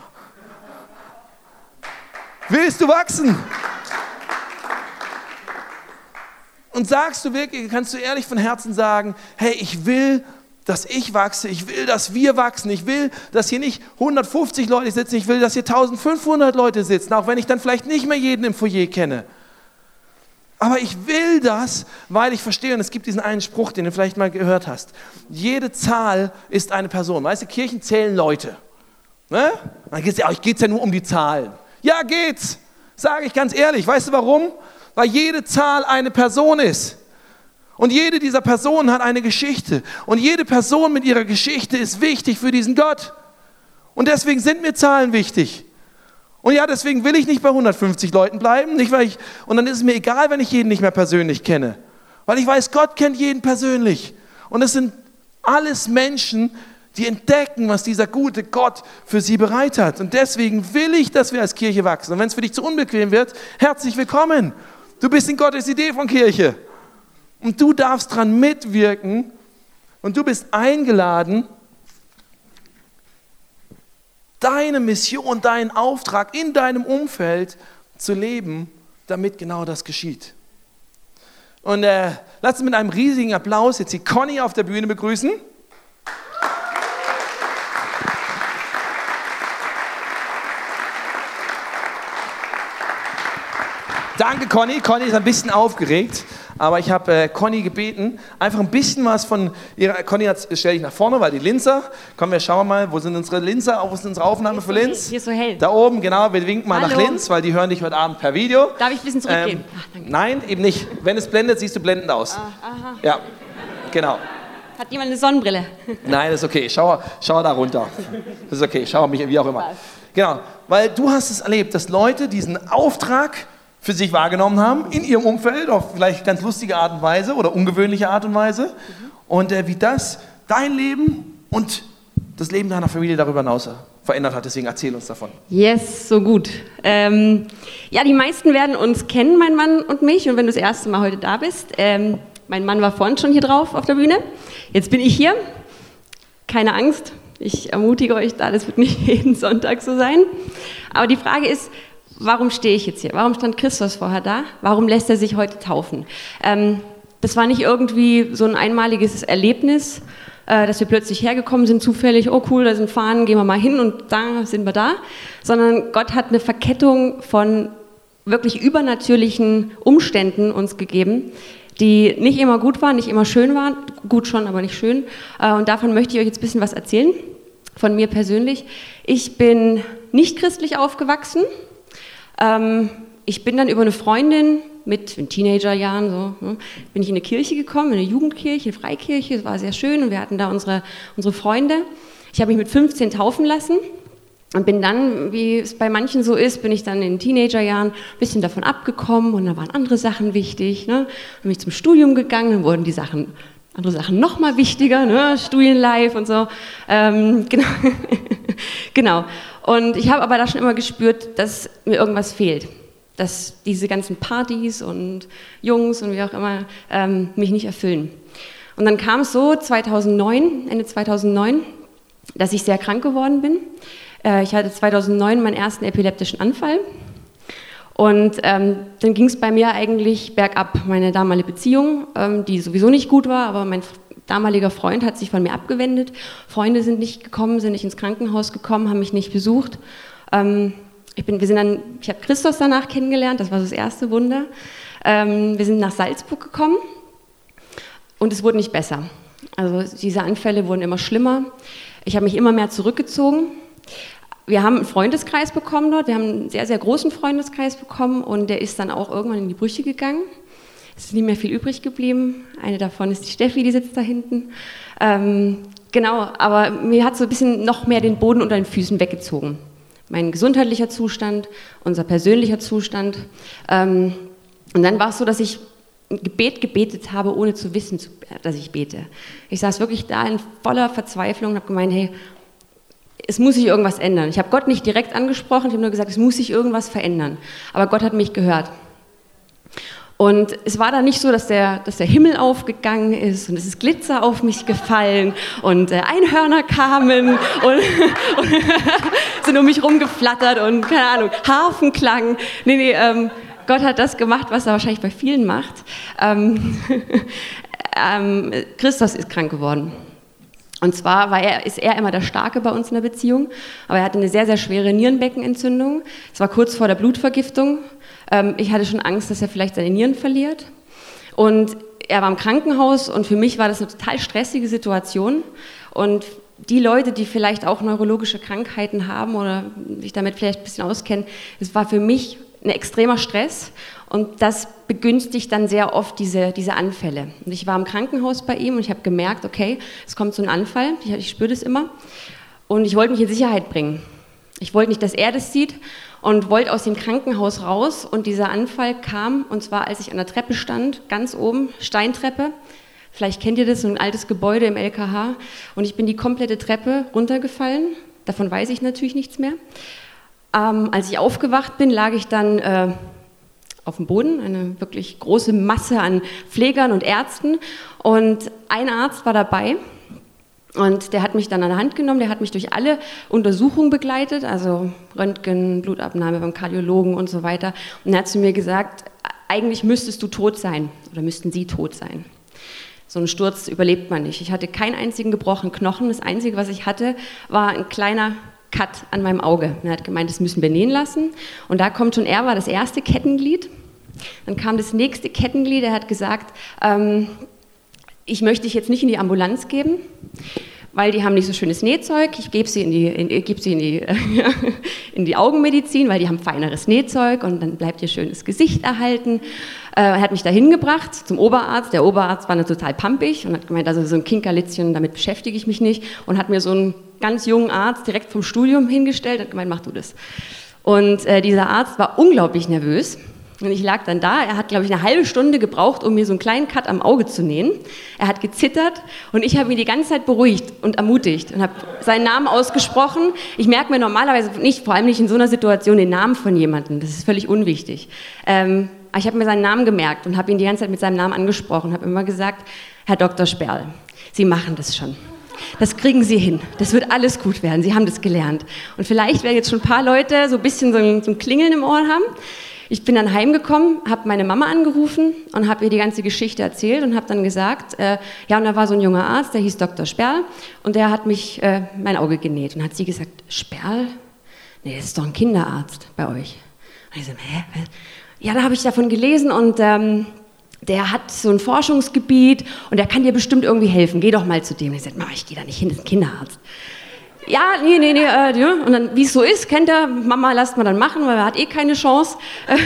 Willst du wachsen? Und sagst du wirklich, kannst du ehrlich von Herzen sagen, hey, ich will, dass ich wachse, ich will, dass wir wachsen, ich will, dass hier nicht 150 Leute sitzen, ich will, dass hier 1500 Leute sitzen, auch wenn ich dann vielleicht nicht mehr jeden im Foyer kenne. Aber ich will das, weil ich verstehe, und es gibt diesen einen Spruch, den du vielleicht mal gehört hast. Jede Zahl ist eine Person. Weißt du, Kirchen zählen Leute. Ne? Dann geht es ja, ja nur um die Zahlen. Ja, geht's. Sage ich ganz ehrlich. Weißt du warum? Weil jede Zahl eine Person ist. Und jede dieser Personen hat eine Geschichte. Und jede Person mit ihrer Geschichte ist wichtig für diesen Gott. Und deswegen sind mir Zahlen wichtig. Und ja, deswegen will ich nicht bei 150 Leuten bleiben. Nicht, weil ich, und dann ist es mir egal, wenn ich jeden nicht mehr persönlich kenne. Weil ich weiß, Gott kennt jeden persönlich. Und es sind alles Menschen, die entdecken, was dieser gute Gott für sie bereit hat. Und deswegen will ich, dass wir als Kirche wachsen. Und wenn es für dich zu unbequem wird, herzlich willkommen. Du bist in Gottes Idee von Kirche. Und du darfst daran mitwirken. Und du bist eingeladen, deine Mission, deinen Auftrag in deinem Umfeld zu leben, damit genau das geschieht. Und äh, lasst uns mit einem riesigen Applaus jetzt die Conny auf der Bühne begrüßen. Danke, Conny. Conny ist ein bisschen aufgeregt, aber ich habe äh, Conny gebeten, einfach ein bisschen was von ihrer. Conny, stell dich nach vorne, weil die Linzer. Kommen wir, schauen mal, wo sind unsere Linzer? Wo ist unsere Aufnahme für Linz? Hier ist so hell. Da oben, genau. Wir winken mal Hallo. nach Linz, weil die hören dich heute Abend per Video. Darf ich ein bisschen zurückgehen? Ähm, Ach, nein, eben nicht. Wenn es blendet, siehst du blendend aus. Ah, aha. Ja, genau. Hat jemand eine Sonnenbrille? Nein, ist okay. Schau, schau da runter. Das ist okay. Schau mich, wie auch immer. Genau, weil du hast es erlebt, dass Leute diesen Auftrag für sich wahrgenommen haben, in ihrem Umfeld, auf vielleicht ganz lustige Art und Weise oder ungewöhnliche Art und Weise. Und äh, wie das dein Leben und das Leben deiner Familie darüber hinaus verändert hat. Deswegen erzähl uns davon. Yes, so gut. Ähm, ja, die meisten werden uns kennen, mein Mann und mich. Und wenn du das erste Mal heute da bist, ähm, mein Mann war vorhin schon hier drauf auf der Bühne. Jetzt bin ich hier. Keine Angst. Ich ermutige euch da, das wird nicht jeden Sonntag so sein. Aber die Frage ist, warum stehe ich jetzt hier? Warum stand Christus vorher da? Warum lässt er sich heute taufen? Ähm, das war nicht irgendwie so ein einmaliges Erlebnis, äh, dass wir plötzlich hergekommen sind, zufällig, oh cool, da sind Fahnen, gehen wir mal hin und da sind wir da, sondern Gott hat eine Verkettung von wirklich übernatürlichen Umständen uns gegeben, die nicht immer gut waren, nicht immer schön waren, gut schon, aber nicht schön. Äh, und davon möchte ich euch jetzt ein bisschen was erzählen, von mir persönlich. Ich bin nicht christlich aufgewachsen, ähm, ich bin dann über eine Freundin mit in Teenagerjahren so, ne, bin ich in eine Kirche gekommen, in eine Jugendkirche, eine Freikirche, es war sehr schön und wir hatten da unsere, unsere Freunde. Ich habe mich mit 15 taufen lassen und bin dann, wie es bei manchen so ist, bin ich dann in Teenagerjahren ein bisschen davon abgekommen und da waren andere Sachen wichtig. Ne? Bin ich zum Studium gegangen, dann wurden die Sachen, andere Sachen noch mal wichtiger, ne? Studienlife und so. Ähm, genau. genau. Und ich habe aber da schon immer gespürt, dass mir irgendwas fehlt. Dass diese ganzen Partys und Jungs und wie auch immer ähm, mich nicht erfüllen. Und dann kam es so 2009, Ende 2009, dass ich sehr krank geworden bin. Äh, ich hatte 2009 meinen ersten epileptischen Anfall. Und ähm, dann ging es bei mir eigentlich bergab. Meine damalige Beziehung, ähm, die sowieso nicht gut war, aber mein damaliger Freund hat sich von mir abgewendet. Freunde sind nicht gekommen, sind nicht ins Krankenhaus gekommen, haben mich nicht besucht. Ähm, ich bin, wir sind dann, ich habe Christus danach kennengelernt, das war so das erste Wunder. Ähm, wir sind nach Salzburg gekommen und es wurde nicht besser. Also diese Anfälle wurden immer schlimmer. Ich habe mich immer mehr zurückgezogen. Wir haben einen Freundeskreis bekommen dort, wir haben einen sehr, sehr großen Freundeskreis bekommen und der ist dann auch irgendwann in die Brüche gegangen. Es ist nicht mehr viel übrig geblieben. Eine davon ist die Steffi, die sitzt da hinten. Ähm, genau, aber mir hat so ein bisschen noch mehr den Boden unter den Füßen weggezogen. Mein gesundheitlicher Zustand, unser persönlicher Zustand. Ähm, und dann war es so, dass ich ein Gebet gebetet habe, ohne zu wissen, dass ich bete. Ich saß wirklich da in voller Verzweiflung und habe gemeint, hey, es muss sich irgendwas ändern. Ich habe Gott nicht direkt angesprochen, ich habe nur gesagt, es muss sich irgendwas verändern. Aber Gott hat mich gehört. Und es war dann nicht so, dass der, dass der Himmel aufgegangen ist und es ist Glitzer auf mich gefallen und äh, Einhörner kamen und, und sind um mich rumgeflattert und keine Ahnung, Harfenklang. Nee, nee, ähm, Gott hat das gemacht, was er wahrscheinlich bei vielen macht. Ähm, ähm, Christus ist krank geworden. Und zwar war er, ist er immer der Starke bei uns in der Beziehung, aber er hatte eine sehr, sehr schwere Nierenbeckenentzündung. Es war kurz vor der Blutvergiftung. Ähm, ich hatte schon Angst, dass er vielleicht seine Nieren verliert. Und er war im Krankenhaus und für mich war das eine total stressige Situation. Und die Leute, die vielleicht auch neurologische Krankheiten haben oder sich damit vielleicht ein bisschen auskennen, es war für mich ein extremer Stress und das begünstigt dann sehr oft diese, diese Anfälle. Und ich war im Krankenhaus bei ihm und ich habe gemerkt, okay, es kommt so ein Anfall, ich, ich spüre das immer und ich wollte mich in Sicherheit bringen. Ich wollte nicht, dass er das sieht und wollte aus dem Krankenhaus raus und dieser Anfall kam und zwar als ich an der Treppe stand, ganz oben, Steintreppe, Vielleicht kennt ihr das, so ein altes Gebäude im LKH. Und ich bin die komplette Treppe runtergefallen. Davon weiß ich natürlich nichts mehr. Ähm, als ich aufgewacht bin, lag ich dann äh, auf dem Boden, eine wirklich große Masse an Pflegern und Ärzten. Und ein Arzt war dabei. Und der hat mich dann an der Hand genommen, der hat mich durch alle Untersuchungen begleitet, also Röntgen, Blutabnahme beim Kardiologen und so weiter. Und er hat zu mir gesagt, eigentlich müsstest du tot sein oder müssten sie tot sein. So einen Sturz überlebt man nicht. Ich hatte keinen einzigen gebrochenen Knochen. Das Einzige, was ich hatte, war ein kleiner Cut an meinem Auge. Er hat gemeint, das müssen wir nähen lassen. Und da kommt schon, er war das erste Kettenglied. Dann kam das nächste Kettenglied, er hat gesagt, ähm, ich möchte dich jetzt nicht in die Ambulanz geben, weil die haben nicht so schönes Nähzeug. Ich gebe sie in die, in, gebe sie in die, in die Augenmedizin, weil die haben feineres Nähzeug und dann bleibt ihr schönes Gesicht erhalten. Äh, er hat mich da hingebracht zum Oberarzt. Der Oberarzt war total pampig und hat gemeint, also so ein Kinkerlitzchen, damit beschäftige ich mich nicht. Und hat mir so einen ganz jungen Arzt direkt vom Studium hingestellt und gemeint, mach du das. Und äh, dieser Arzt war unglaublich nervös und ich lag dann da, er hat, glaube ich, eine halbe Stunde gebraucht, um mir so einen kleinen Cut am Auge zu nähen. Er hat gezittert und ich habe ihn die ganze Zeit beruhigt und ermutigt und habe seinen Namen ausgesprochen. Ich merke mir normalerweise nicht, vor allem nicht in so einer Situation, den Namen von jemandem. Das ist völlig unwichtig. Ähm, ich habe mir seinen Namen gemerkt und habe ihn die ganze Zeit mit seinem Namen angesprochen, habe immer gesagt, Herr Dr. Sperl, Sie machen das schon. Das kriegen Sie hin. Das wird alles gut werden. Sie haben das gelernt. Und vielleicht werden jetzt schon ein paar Leute so ein bisschen so ein, so ein Klingeln im Ohr haben. Ich bin dann heimgekommen, habe meine Mama angerufen und habe ihr die ganze Geschichte erzählt und habe dann gesagt, äh, ja, und da war so ein junger Arzt, der hieß Dr. Sperl und der hat mich äh, mein Auge genäht. Und hat sie gesagt, Sperl? Nee, das ist doch ein Kinderarzt bei euch. Und ich so, hä? Ja, da habe ich davon gelesen und ähm, der hat so ein Forschungsgebiet und der kann dir bestimmt irgendwie helfen. Geh doch mal zu dem. Und ich sagte, Mama, ich gehe da nicht hin, das ist ein Kinderarzt ja, nee, nee, nee, äh, ja. und dann, wie es so ist, kennt er, Mama lasst man dann machen, weil er hat eh keine Chance.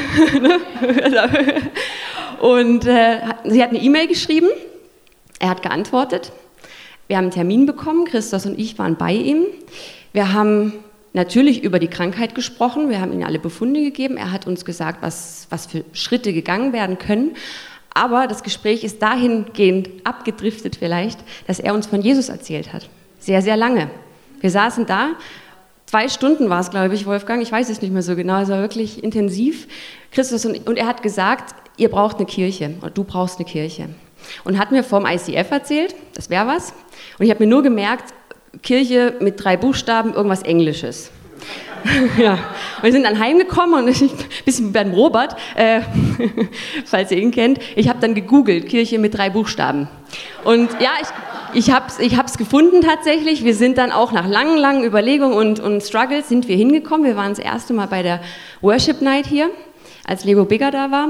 Und äh, sie hat eine E-Mail geschrieben, er hat geantwortet, wir haben einen Termin bekommen, Christos und ich waren bei ihm. Wir haben natürlich über die Krankheit gesprochen, wir haben ihm alle Befunde gegeben, er hat uns gesagt, was, was für Schritte gegangen werden können. Aber das Gespräch ist dahingehend abgedriftet vielleicht, dass er uns von Jesus erzählt hat. Sehr, sehr lange. Wir saßen da, zwei Stunden war es, glaube ich, Wolfgang, ich weiß es nicht mehr so genau, es war wirklich intensiv. Christus und, und er hat gesagt, ihr braucht eine Kirche oder du brauchst eine Kirche. Und hat mir vom ICF erzählt, das wäre was. Und ich habe mir nur gemerkt, Kirche mit drei Buchstaben, irgendwas Englisches. ja. Und wir sind dann heimgekommen und ich, ein bisschen beim Robert, äh, falls ihr ihn kennt, ich habe dann gegoogelt, Kirche mit drei Buchstaben. Und ja, ich, ich habe es ich hab's gefunden tatsächlich. Wir sind dann auch nach langen, langen Überlegungen und, und Struggles sind wir hingekommen. Wir waren das erste Mal bei der Worship Night hier, als Lego Bigger da war.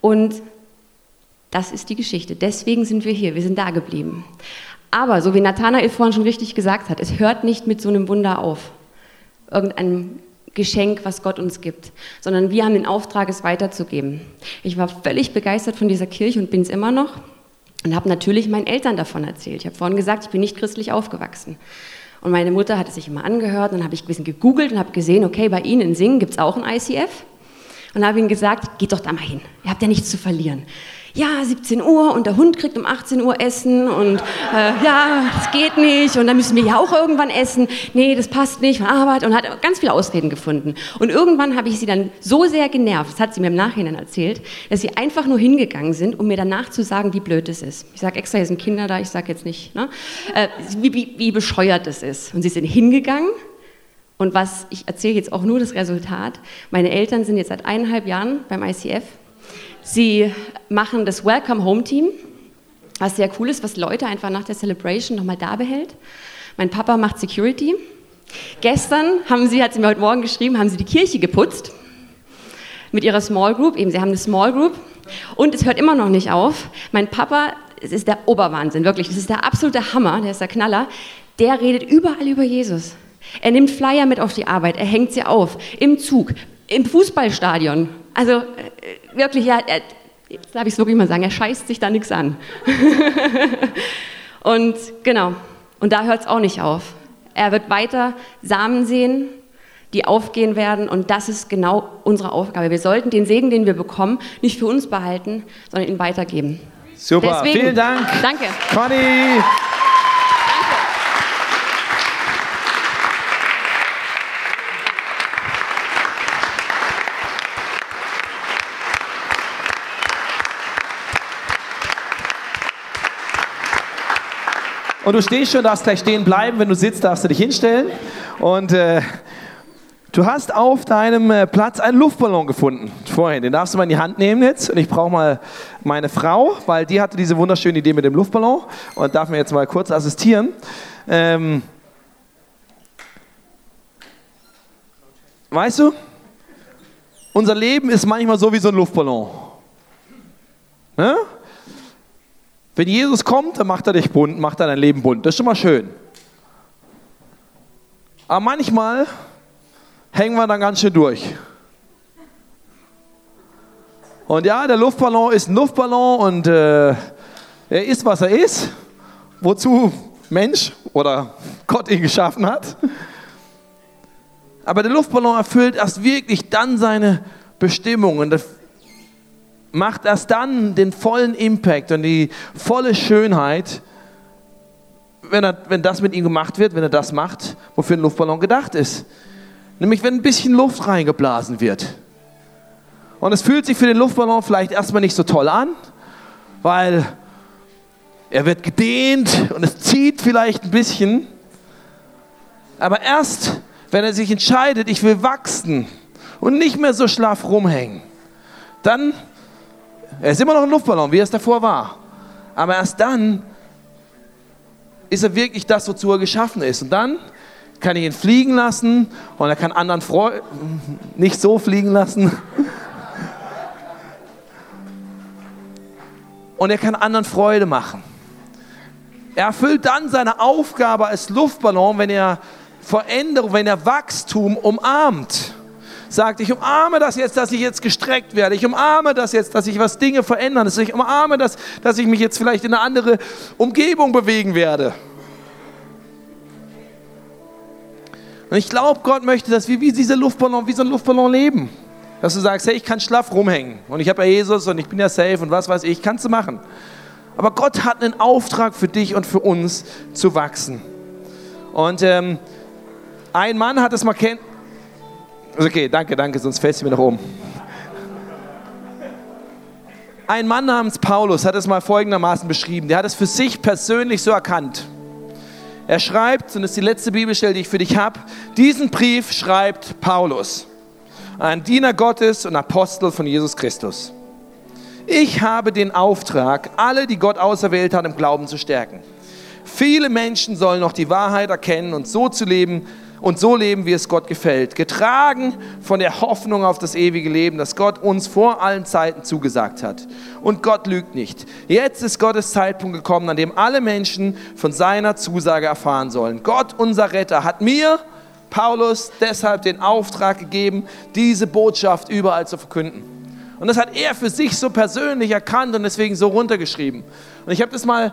Und das ist die Geschichte. Deswegen sind wir hier. Wir sind da geblieben. Aber, so wie Nathanael vorhin schon richtig gesagt hat, es hört nicht mit so einem Wunder auf. Irgendeinem Geschenk, was Gott uns gibt, sondern wir haben den Auftrag, es weiterzugeben. Ich war völlig begeistert von dieser Kirche und bin es immer noch. Und habe natürlich meinen Eltern davon erzählt. Ich habe vorhin gesagt, ich bin nicht christlich aufgewachsen. Und meine Mutter hat es sich immer angehört. Und dann habe ich ein bisschen gegoogelt und habe gesehen, okay, bei Ihnen in Singen gibt es auch ein ICF. Und habe ihnen gesagt, geht doch da mal hin. Ihr habt ja nichts zu verlieren ja, 17 Uhr und der Hund kriegt um 18 Uhr Essen und äh, ja, das geht nicht und dann müssen wir ja auch irgendwann essen. Nee, das passt nicht von Arbeit und hat ganz viele Ausreden gefunden. Und irgendwann habe ich sie dann so sehr genervt, das hat sie mir im Nachhinein erzählt, dass sie einfach nur hingegangen sind, um mir danach zu sagen, wie blöd es ist. Ich sage extra, hier sind Kinder da, ich sage jetzt nicht, ne? äh, wie, wie, wie bescheuert es ist. Und sie sind hingegangen und was, ich erzähle jetzt auch nur das Resultat. Meine Eltern sind jetzt seit eineinhalb Jahren beim ICF Sie machen das Welcome Home Team, was sehr cool ist, was Leute einfach nach der Celebration nochmal da behält. Mein Papa macht Security. Gestern haben sie, hat sie mir heute Morgen geschrieben, haben sie die Kirche geputzt mit ihrer Small Group. Eben, sie haben eine Small Group. Und es hört immer noch nicht auf. Mein Papa, es ist der Oberwahnsinn, wirklich. Das ist der absolute Hammer, der ist der Knaller. Der redet überall über Jesus. Er nimmt Flyer mit auf die Arbeit, er hängt sie auf, im Zug, im Fußballstadion. Also äh, wirklich, ja, er, jetzt darf ich es wirklich mal sagen, er scheißt sich da nichts an. und genau, und da hört es auch nicht auf. Er wird weiter Samen sehen, die aufgehen werden und das ist genau unsere Aufgabe. Wir sollten den Segen, den wir bekommen, nicht für uns behalten, sondern ihn weitergeben. Super, Deswegen. vielen Dank. Danke. Conny. Und du stehst schon, darfst gleich stehen bleiben. Wenn du sitzt, darfst du dich hinstellen. Und äh, du hast auf deinem äh, Platz einen Luftballon gefunden. Vorhin. Den darfst du mal in die Hand nehmen jetzt. Und ich brauche mal meine Frau, weil die hatte diese wunderschöne Idee mit dem Luftballon und darf mir jetzt mal kurz assistieren. Ähm, weißt du, unser Leben ist manchmal so wie so ein Luftballon. Ne? Wenn Jesus kommt, dann macht er dich bunt, macht er dein Leben bunt. Das ist schon mal schön. Aber manchmal hängen wir dann ganz schön durch. Und ja, der Luftballon ist ein Luftballon und äh, er ist, was er ist. Wozu Mensch oder Gott ihn geschaffen hat. Aber der Luftballon erfüllt erst wirklich dann seine Bestimmung. Und macht erst dann den vollen Impact und die volle Schönheit, wenn, er, wenn das mit ihm gemacht wird, wenn er das macht, wofür ein Luftballon gedacht ist. Nämlich wenn ein bisschen Luft reingeblasen wird. Und es fühlt sich für den Luftballon vielleicht erstmal nicht so toll an, weil er wird gedehnt und es zieht vielleicht ein bisschen. Aber erst, wenn er sich entscheidet, ich will wachsen und nicht mehr so schlaff rumhängen, dann er ist immer noch ein Luftballon, wie er es davor war. Aber erst dann ist er wirklich das, wozu er geschaffen ist. Und dann kann ich ihn fliegen lassen und er kann anderen Freu nicht so fliegen lassen. Und er kann anderen Freude machen. Er erfüllt dann seine Aufgabe als Luftballon, wenn er Veränderung, wenn er Wachstum umarmt sagt, ich umarme das jetzt, dass ich jetzt gestreckt werde. Ich umarme das jetzt, dass sich was Dinge verändern. Ich umarme das, dass ich mich jetzt vielleicht in eine andere Umgebung bewegen werde. Und ich glaube, Gott möchte, dass wir wie diese Luftballon, wie so ein Luftballon leben. Dass du sagst, hey, ich kann schlaff rumhängen und ich habe ja Jesus und ich bin ja safe und was weiß ich, kannst du machen. Aber Gott hat einen Auftrag für dich und für uns zu wachsen. Und ähm, ein Mann hat es mal kennt. Okay, danke, danke, sonst fällst du mir nach oben. Ein Mann namens Paulus hat es mal folgendermaßen beschrieben. Der hat es für sich persönlich so erkannt. Er schreibt, und das ist die letzte Bibelstelle, die ich für dich habe, diesen Brief schreibt Paulus, ein Diener Gottes und Apostel von Jesus Christus. Ich habe den Auftrag, alle, die Gott auserwählt hat, im Glauben zu stärken. Viele Menschen sollen noch die Wahrheit erkennen und so zu leben, und so leben, wie es Gott gefällt. Getragen von der Hoffnung auf das ewige Leben, das Gott uns vor allen Zeiten zugesagt hat. Und Gott lügt nicht. Jetzt ist Gottes Zeitpunkt gekommen, an dem alle Menschen von seiner Zusage erfahren sollen. Gott, unser Retter, hat mir, Paulus, deshalb den Auftrag gegeben, diese Botschaft überall zu verkünden. Und das hat er für sich so persönlich erkannt und deswegen so runtergeschrieben. Und ich habe das mal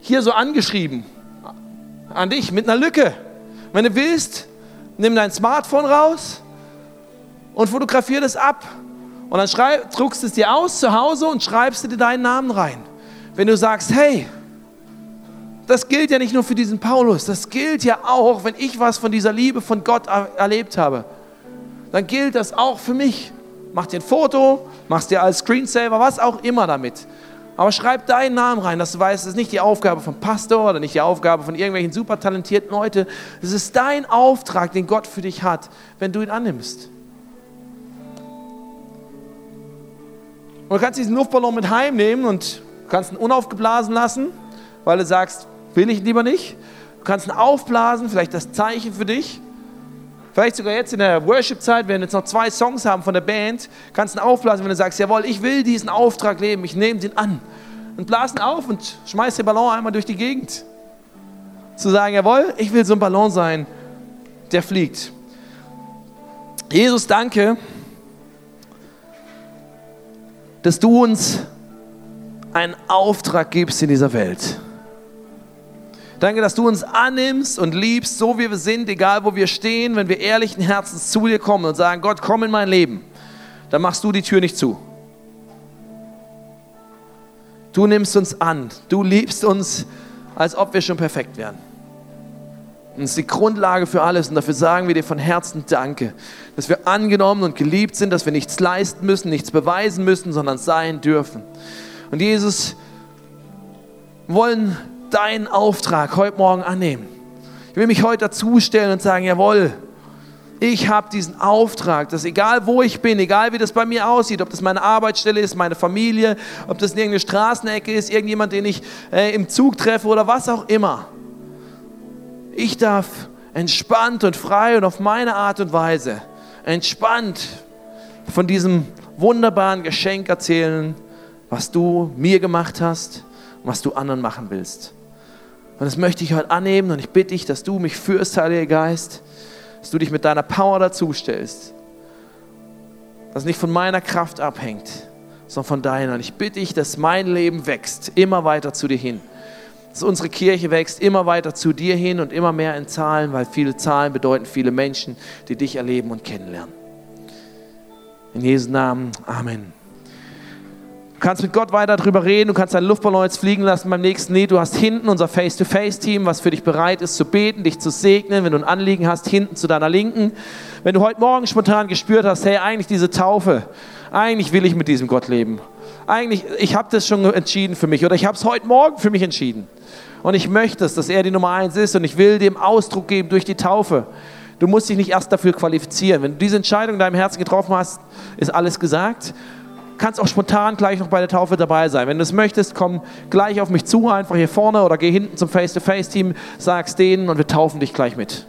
hier so angeschrieben an dich mit einer Lücke. Wenn du willst, nimm dein Smartphone raus und fotografier das ab. Und dann schreib, druckst es dir aus zu Hause und schreibst dir deinen Namen rein. Wenn du sagst, hey, das gilt ja nicht nur für diesen Paulus, das gilt ja auch, wenn ich was von dieser Liebe von Gott erlebt habe, dann gilt das auch für mich. Mach dir ein Foto, machst dir als Screensaver, was auch immer damit. Aber schreib deinen Namen rein, dass du weißt, es ist nicht die Aufgabe vom Pastor oder nicht die Aufgabe von irgendwelchen super talentierten Leuten. Es ist dein Auftrag, den Gott für dich hat, wenn du ihn annimmst. Und du kannst diesen Luftballon mit heimnehmen und kannst ihn unaufgeblasen lassen, weil du sagst, will ich lieber nicht. Du kannst ihn aufblasen, vielleicht das Zeichen für dich. Vielleicht sogar jetzt in der Worship-Zeit, wenn wir jetzt noch zwei Songs haben von der Band, kannst du ihn aufblasen, wenn du sagst, jawohl, ich will diesen Auftrag leben, ich nehme den an. Und blas ihn auf und schmeiß den Ballon einmal durch die Gegend. Zu sagen, jawohl, ich will so ein Ballon sein, der fliegt. Jesus, danke, dass du uns einen Auftrag gibst in dieser Welt. Danke, dass du uns annimmst und liebst, so wie wir sind, egal wo wir stehen, wenn wir ehrlichen Herzens zu dir kommen und sagen, Gott, komm in mein Leben, dann machst du die Tür nicht zu. Du nimmst uns an. Du liebst uns, als ob wir schon perfekt wären. Und das ist die Grundlage für alles. Und dafür sagen wir dir von Herzen Danke, dass wir angenommen und geliebt sind, dass wir nichts leisten müssen, nichts beweisen müssen, sondern sein dürfen. Und Jesus, wollen deinen Auftrag heute Morgen annehmen. Ich will mich heute dazustellen und sagen, jawohl, ich habe diesen Auftrag, dass egal wo ich bin, egal wie das bei mir aussieht, ob das meine Arbeitsstelle ist, meine Familie, ob das irgendeine Straßenecke ist, irgendjemand, den ich äh, im Zug treffe oder was auch immer. Ich darf entspannt und frei und auf meine Art und Weise entspannt von diesem wunderbaren Geschenk erzählen, was du mir gemacht hast was du anderen machen willst. Und das möchte ich heute annehmen und ich bitte dich, dass du mich führst, Heiliger Geist dass du dich mit deiner Power dazustellst. Dass nicht von meiner Kraft abhängt, sondern von deiner. Und ich bitte dich, dass mein Leben wächst, immer weiter zu dir hin. Dass unsere Kirche wächst, immer weiter zu dir hin und immer mehr in Zahlen, weil viele Zahlen bedeuten viele Menschen, die dich erleben und kennenlernen. In Jesu Namen, Amen. Du kannst mit Gott weiter darüber reden, du kannst deinen Luftballon jetzt fliegen lassen beim nächsten Lied. Du hast hinten unser Face-to-Face-Team, was für dich bereit ist zu beten, dich zu segnen, wenn du ein Anliegen hast, hinten zu deiner Linken. Wenn du heute Morgen spontan gespürt hast, hey, eigentlich diese Taufe, eigentlich will ich mit diesem Gott leben. Eigentlich, ich habe das schon entschieden für mich oder ich habe es heute Morgen für mich entschieden. Und ich möchte es, dass er die Nummer eins ist und ich will dem Ausdruck geben durch die Taufe. Du musst dich nicht erst dafür qualifizieren. Wenn du diese Entscheidung in deinem Herzen getroffen hast, ist alles gesagt kannst auch spontan gleich noch bei der Taufe dabei sein. Wenn du es möchtest, komm gleich auf mich zu, einfach hier vorne oder geh hinten zum Face-to-Face-Team, sag's denen und wir taufen dich gleich mit.